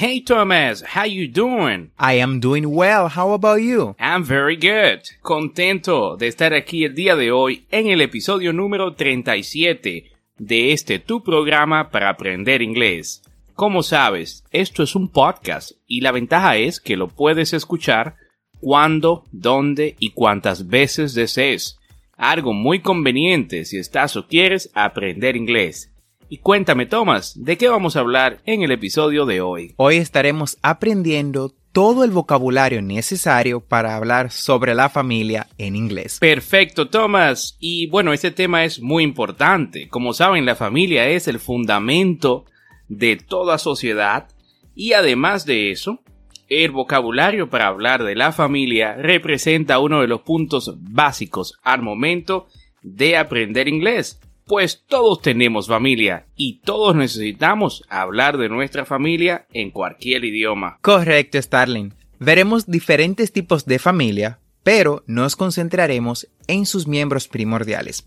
Hey Thomas, how you doing? I am doing well, how about you? I'm very good. Contento de estar aquí el día de hoy en el episodio número 37 de este tu programa para aprender inglés. Como sabes, esto es un podcast y la ventaja es que lo puedes escuchar cuando, dónde y cuántas veces desees. Algo muy conveniente si estás o quieres aprender inglés. Y cuéntame, Thomas, ¿de qué vamos a hablar en el episodio de hoy? Hoy estaremos aprendiendo todo el vocabulario necesario para hablar sobre la familia en inglés. Perfecto, Thomas. Y bueno, este tema es muy importante. Como saben, la familia es el fundamento de toda sociedad y además de eso, el vocabulario para hablar de la familia representa uno de los puntos básicos al momento de aprender inglés. Pues todos tenemos familia y todos necesitamos hablar de nuestra familia en cualquier idioma. Correcto, Starling. Veremos diferentes tipos de familia, pero nos concentraremos en sus miembros primordiales.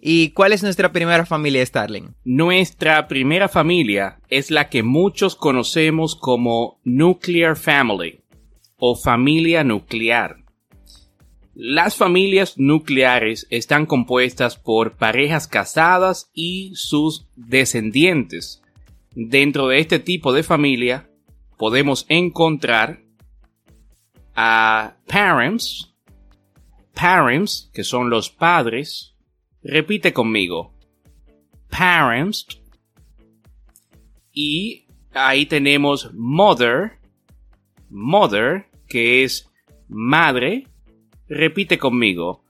¿Y cuál es nuestra primera familia, Starling? Nuestra primera familia es la que muchos conocemos como nuclear family o familia nuclear. Las familias nucleares están compuestas por parejas casadas y sus descendientes. Dentro de este tipo de familia podemos encontrar a parents, parents, que son los padres. Repite conmigo. Parents. Y ahí tenemos mother, mother, que es madre. Repite conmigo.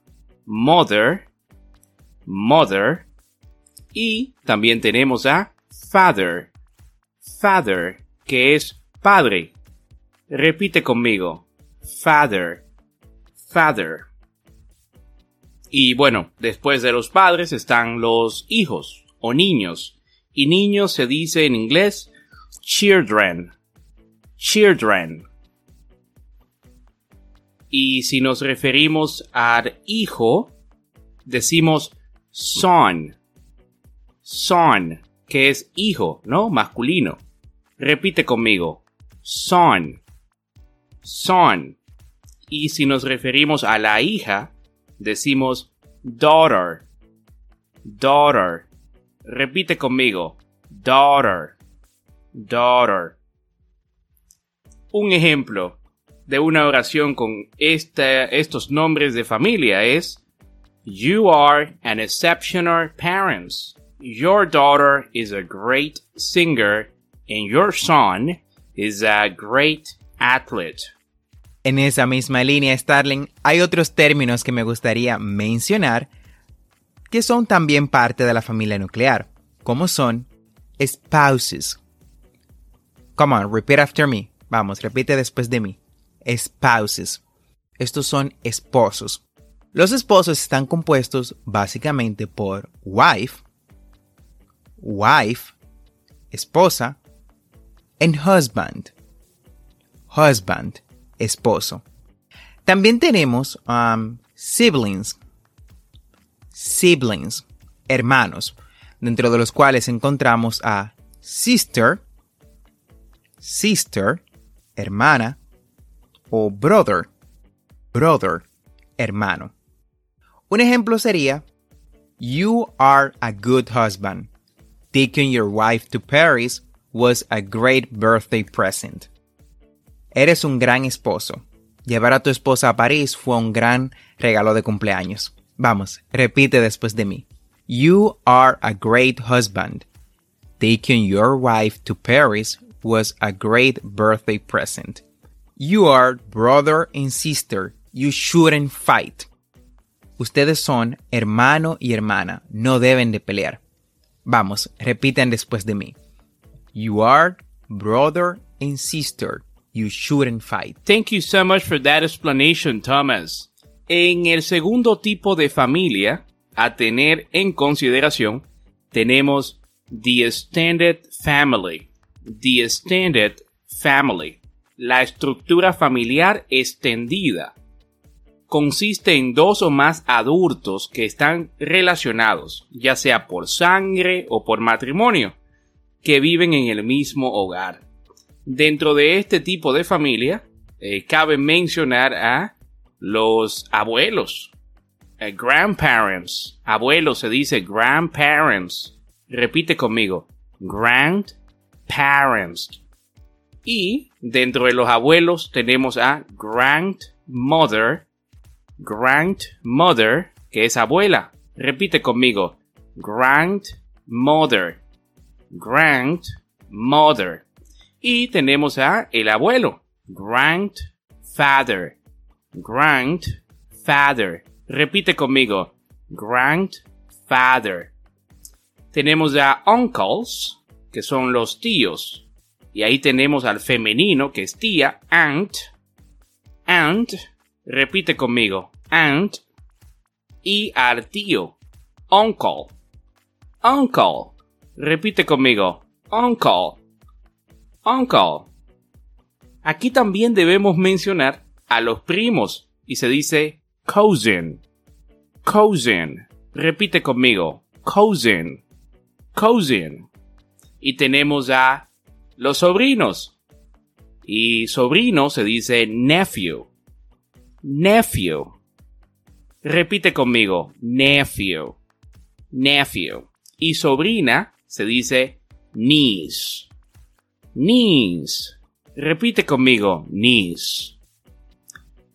Mother, mother. Y también tenemos a father, father, que es padre. Repite conmigo. Father, father. Y bueno, después de los padres están los hijos o niños. Y niños se dice en inglés children. Children. Y si nos referimos al hijo, decimos son. Son, que es hijo, ¿no? Masculino. Repite conmigo. Son. Son. Y si nos referimos a la hija, decimos daughter. Daughter. Repite conmigo. Daughter. Daughter. Un ejemplo de una oración con estos nombres de familia es You are an exceptional parents. Your daughter is a great singer and your son is a great athlete. En esa misma línea, Starling, hay otros términos que me gustaría mencionar que son también parte de la familia nuclear, como son spouses. Come on, repeat after me. Vamos, repite después de mí. Spouses. Estos son esposos. Los esposos están compuestos básicamente por wife, wife, esposa, and husband. Husband, esposo. También tenemos um, siblings. Siblings, hermanos. dentro de los cuales encontramos a sister, sister, hermana, o brother, brother, hermano. Un ejemplo sería, You are a good husband. Taking your wife to Paris was a great birthday present. Eres un gran esposo. Llevar a tu esposa a París fue un gran regalo de cumpleaños. Vamos, repite después de mí. You are a great husband. Taking your wife to Paris was a great birthday present. You are brother and sister. You shouldn't fight. Ustedes son hermano y hermana. No deben de pelear. Vamos, repiten después de mí. You are brother and sister. You shouldn't fight. Thank you so much for that explanation, Thomas. En el segundo tipo de familia a tener en consideración tenemos the extended family. The extended family. La estructura familiar extendida. Consiste en dos o más adultos que están relacionados, ya sea por sangre o por matrimonio, que viven en el mismo hogar. Dentro de este tipo de familia, eh, cabe mencionar a los abuelos, eh, grandparents. Abuelos se dice grandparents. Repite conmigo, grandparents. Y dentro de los abuelos tenemos a grandmother, grandmother, que es abuela. Repite conmigo, grandmother, grandmother. Y tenemos a el abuelo, grandfather, grandfather. Repite conmigo, grandfather. Tenemos a uncles, que son los tíos. Y ahí tenemos al femenino, que es tía, aunt. Aunt. Repite conmigo, aunt. Y al tío, uncle. Uncle. Repite conmigo, uncle. Uncle. Aquí también debemos mencionar a los primos y se dice cousin. Cousin. Repite conmigo, cousin. Cousin. Y tenemos a los sobrinos. Y sobrino se dice nephew. Nephew. Repite conmigo, nephew. Nephew. Y sobrina se dice niece. Niece. Repite conmigo, niece.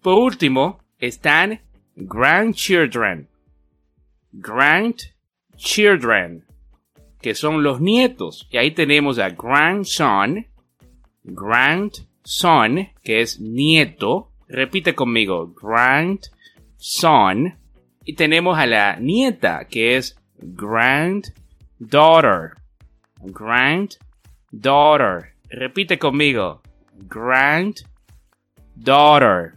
Por último, están grandchildren. Grandchildren que son los nietos. Y ahí tenemos a grandson, grandson, que es nieto. Repite conmigo, grandson. Y tenemos a la nieta, que es granddaughter. Granddaughter. Repite conmigo, granddaughter.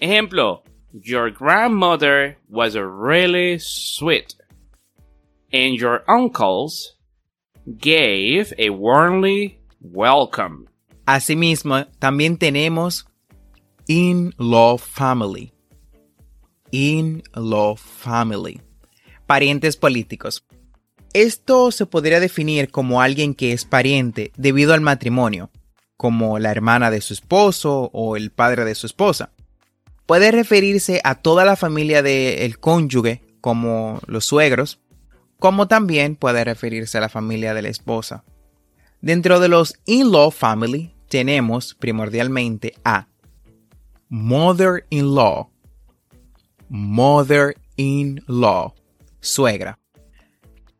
Ejemplo, your grandmother was really sweet and your uncles gave a warmly welcome. Asimismo, también tenemos in-law family. In-law family. Parientes políticos. Esto se podría definir como alguien que es pariente debido al matrimonio, como la hermana de su esposo o el padre de su esposa. Puede referirse a toda la familia del cónyuge, como los suegros, como también puede referirse a la familia de la esposa. Dentro de los in-law family tenemos primordialmente a mother-in-law, mother-in-law, suegra,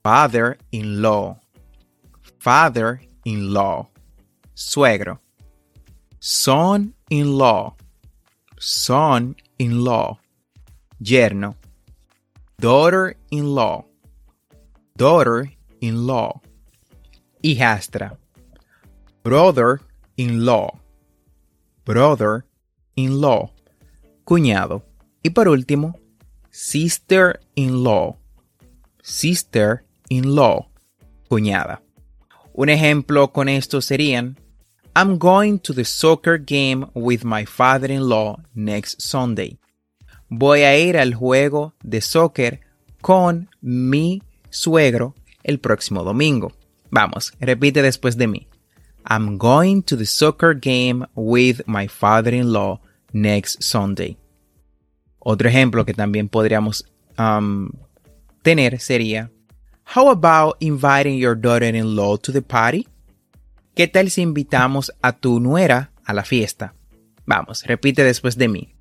father-in-law, father-in-law, suegro, son-in-law, son-in-law, yerno, daughter-in-law, daughter-in-law, hijastra, brother-in-law, brother-in-law, cuñado. Y por último, sister-in-law, sister-in-law, cuñada. Un ejemplo con esto serían, I'm going to the soccer game with my father-in-law next Sunday. Voy a ir al juego de soccer con mi suegro el próximo domingo. Vamos, repite después de mí. I'm going to the soccer game with my father-in-law next Sunday. Otro ejemplo que también podríamos um, tener sería How about inviting your daughter-in-law to the party? ¿Qué tal si invitamos a tu nuera a la fiesta? Vamos, repite después de mí.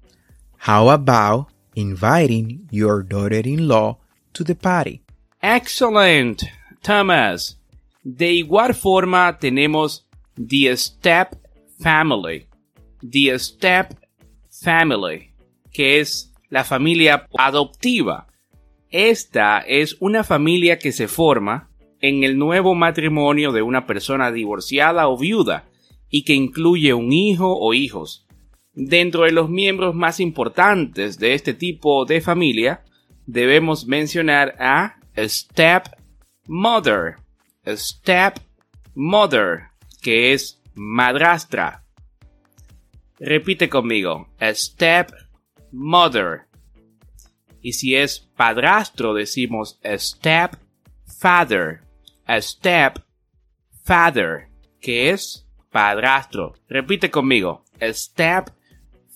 How about inviting your daughter-in-law to the party? Excellent, Thomas. De igual forma tenemos the step family. The step family, que es la familia adoptiva. Esta es una familia que se forma en el nuevo matrimonio de una persona divorciada o viuda y que incluye un hijo o hijos. Dentro de los miembros más importantes de este tipo de familia, debemos mencionar a step mother, step mother, que es madrastra. Repite conmigo, step mother. Y si es padrastro, decimos step father, step father, que es padrastro. Repite conmigo, step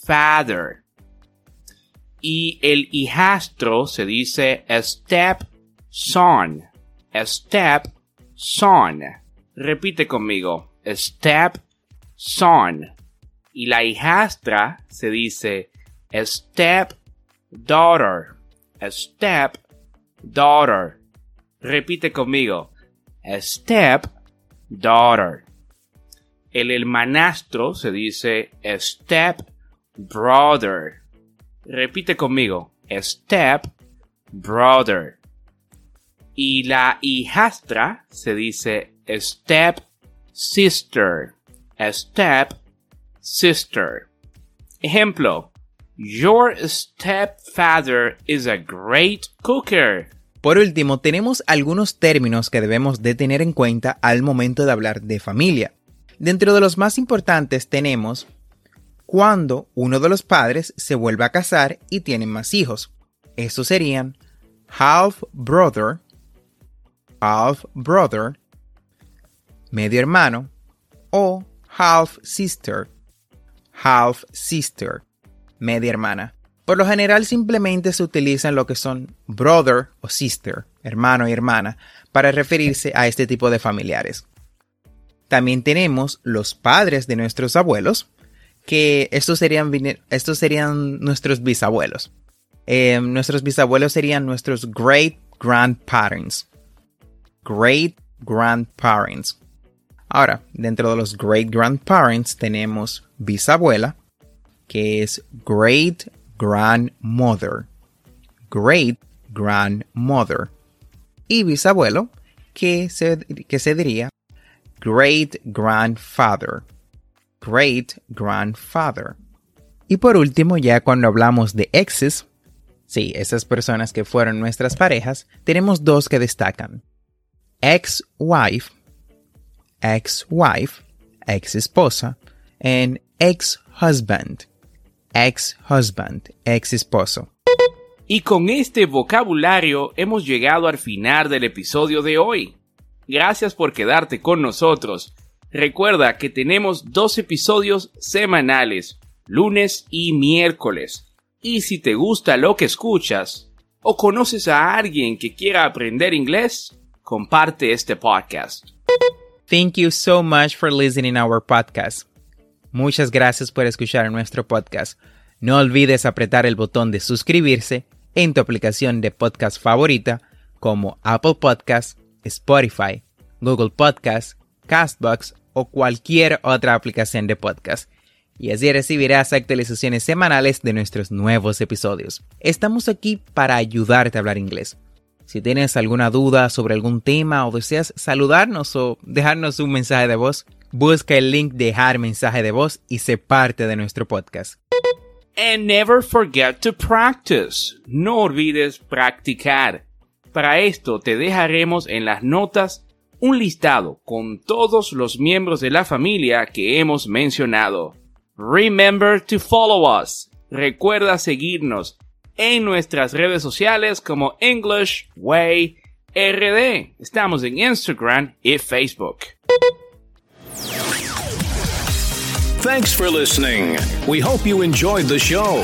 father. Y el hijastro se dice step son, step son. Repite conmigo, step son. Y la hijastra se dice step daughter, step daughter. Repite conmigo, step daughter. El hermanastro se dice step brother. Repite conmigo, step brother. Y la hijastra se dice step sister, step sister. Ejemplo, Your stepfather is a great cooker. Por último, tenemos algunos términos que debemos de tener en cuenta al momento de hablar de familia. Dentro de los más importantes tenemos cuando uno de los padres se vuelve a casar y tienen más hijos. Estos serían half brother, half brother, medio hermano o half sister, half sister, media hermana. Por lo general simplemente se utilizan lo que son brother o sister, hermano y hermana, para referirse a este tipo de familiares. También tenemos los padres de nuestros abuelos, que estos serían, nuestros bisabuelos. Eh, nuestros bisabuelos serían nuestros great grandparents. Great grandparents. Ahora, dentro de los great grandparents tenemos bisabuela, que es great grandmother. Great grandmother. Y bisabuelo, que se, que se diría great grandfather. Great grandfather. Y por último, ya cuando hablamos de exes, sí, esas personas que fueron nuestras parejas, tenemos dos que destacan. Ex-wife, ex-wife, ex-esposa, and ex-husband, ex-husband, ex-esposo. Y con este vocabulario hemos llegado al final del episodio de hoy. Gracias por quedarte con nosotros. Recuerda que tenemos dos episodios semanales, lunes y miércoles. Y si te gusta lo que escuchas, o conoces a alguien que quiera aprender inglés, comparte este podcast. Thank you so much for listening our podcast. Muchas gracias por escuchar nuestro podcast. No olvides apretar el botón de suscribirse en tu aplicación de podcast favorita como Apple Podcasts, Spotify, Google Podcasts, Castbox o cualquier otra aplicación de podcast. Y así recibirás actualizaciones semanales de nuestros nuevos episodios. Estamos aquí para ayudarte a hablar inglés. Si tienes alguna duda sobre algún tema o deseas saludarnos o dejarnos un mensaje de voz, busca el link dejar mensaje de voz y sé parte de nuestro podcast. And never forget to practice. No olvides practicar. Para esto te dejaremos en las notas un listado con todos los miembros de la familia que hemos mencionado. Remember to follow us. Recuerda seguirnos en nuestras redes sociales como English Way RD. Estamos en Instagram y Facebook. Thanks for listening. We hope you enjoyed the show.